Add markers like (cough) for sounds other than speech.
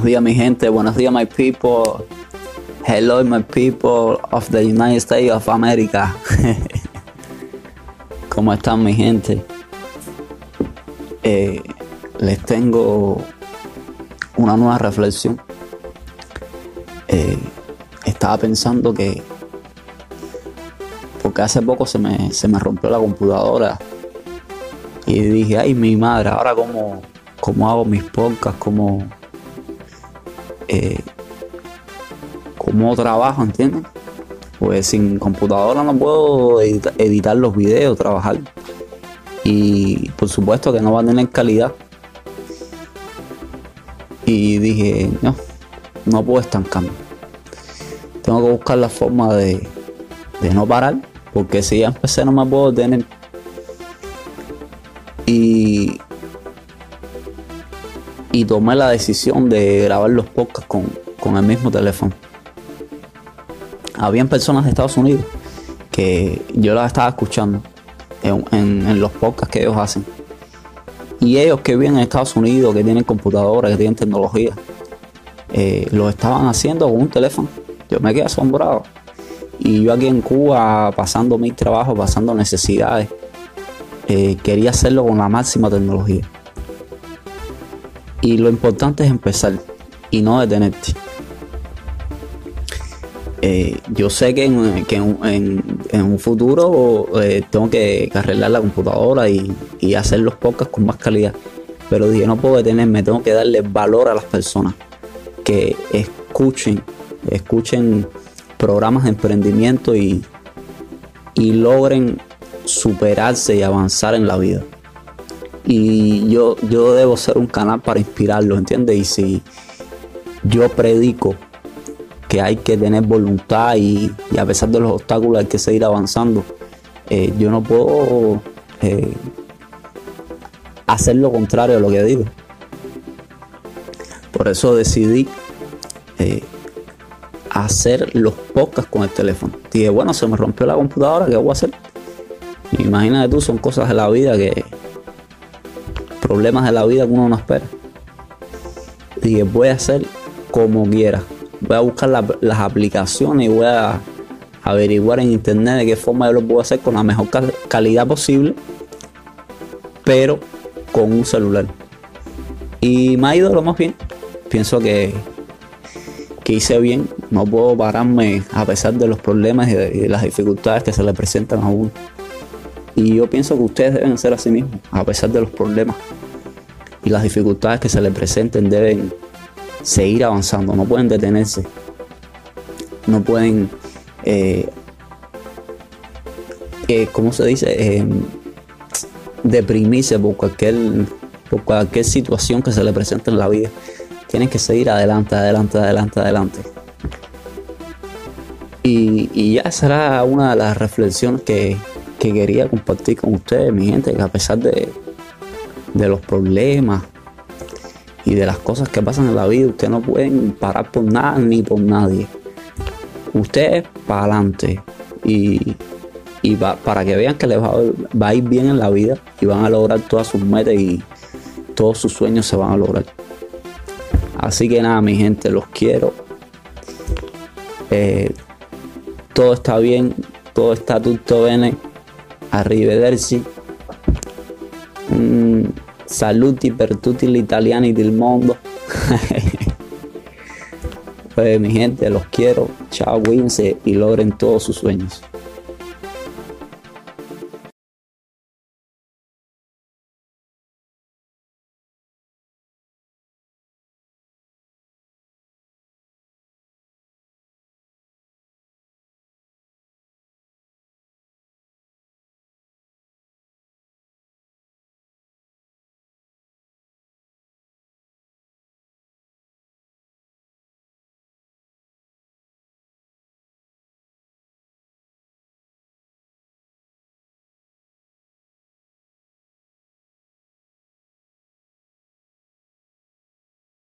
Buenos días mi gente, buenos días my people. Hello my people of the United States of America. (laughs) ¿Cómo están mi gente? Eh, les tengo una nueva reflexión. Eh, estaba pensando que porque hace poco se me, se me rompió la computadora y dije, ay mi madre, ahora cómo, cómo hago mis podcasts, cómo eh, cómo trabajo, ¿entiendes? Pues sin computadora no puedo editar, los videos, trabajar. Y por supuesto que no va a tener calidad. Y dije, no, no puedo estancarme. Tengo que buscar la forma de, de no parar, porque si ya empecé no me puedo tener. Y y tomé la decisión de grabar los podcasts con, el mismo teléfono. Habían personas de Estados Unidos que yo las estaba escuchando en, los podcasts que ellos hacen. Y ellos que viven en Estados Unidos, que tienen computadoras, que tienen tecnología, eh, lo estaban haciendo con un teléfono. Yo me quedé asombrado. Y yo aquí en Cuba, pasando mi trabajo, pasando necesidades, eh, quería hacerlo con la máxima tecnología. Y lo importante es empezar y no detenerte. Eh, yo sé que en, un futuro eh, tengo que, arreglar la computadora y, hacer los podcasts con más calidad. Pero dije, no puedo detenerme, tengo que darle valor a las personas que escuchen, escuchen programas de emprendimiento y, y logren superarse y avanzar en la vida y yo, yo debo ser un canal para inspirarlos, ¿entiendes? Y si yo predico que hay que tener voluntad y, a pesar de los obstáculos hay que seguir avanzando, eh, yo no puedo eh, hacer lo contrario a lo que digo. Por eso decidí eh, hacer los podcasts con el teléfono. Dije, bueno, se me rompió la computadora, ¿qué voy a hacer? Imagínate tú, son cosas de la vida que, problemas de la vida que uno no espera. Y voy a hacer como quiera. Voy a buscar las aplicaciones y voy a averiguar en internet de qué forma yo lo puedo hacer con la mejor calidad posible, pero con un celular. Y me ha ido lo más bien. Pienso que, que hice bien. No puedo pararme a pesar de los problemas y de, las dificultades que se le presentan a uno. Y yo pienso que ustedes deben ser así mismos, a pesar de los problemas las dificultades que se les presenten, deben seguir avanzando, no pueden detenerse, no pueden, eh, eh ¿cómo se dice? Eh, deprimirse por cualquier, por cualquier situación que se les presente en la vida. Tienen que seguir adelante, adelante, adelante, adelante. Y, y ya será una de las reflexiones que, que quería compartir con ustedes, mi gente, que a pesar de, de los problemas y de las cosas que pasan en la vida, ustedes no pueden parar por nada ni por nadie. Ustedes para adelante y, y para que vean que les va, va, a ir bien en la vida y van a lograr todas sus metas y todos sus sueños se van a lograr. Así que nada, mi gente, los quiero. Eh, todo está bien, todo está tutto bene arrivederci. Saluti per tutti gli italiani del mundo. pues (laughs) mi gente, los quiero. Chao, cuídense y logren todos sus sueños.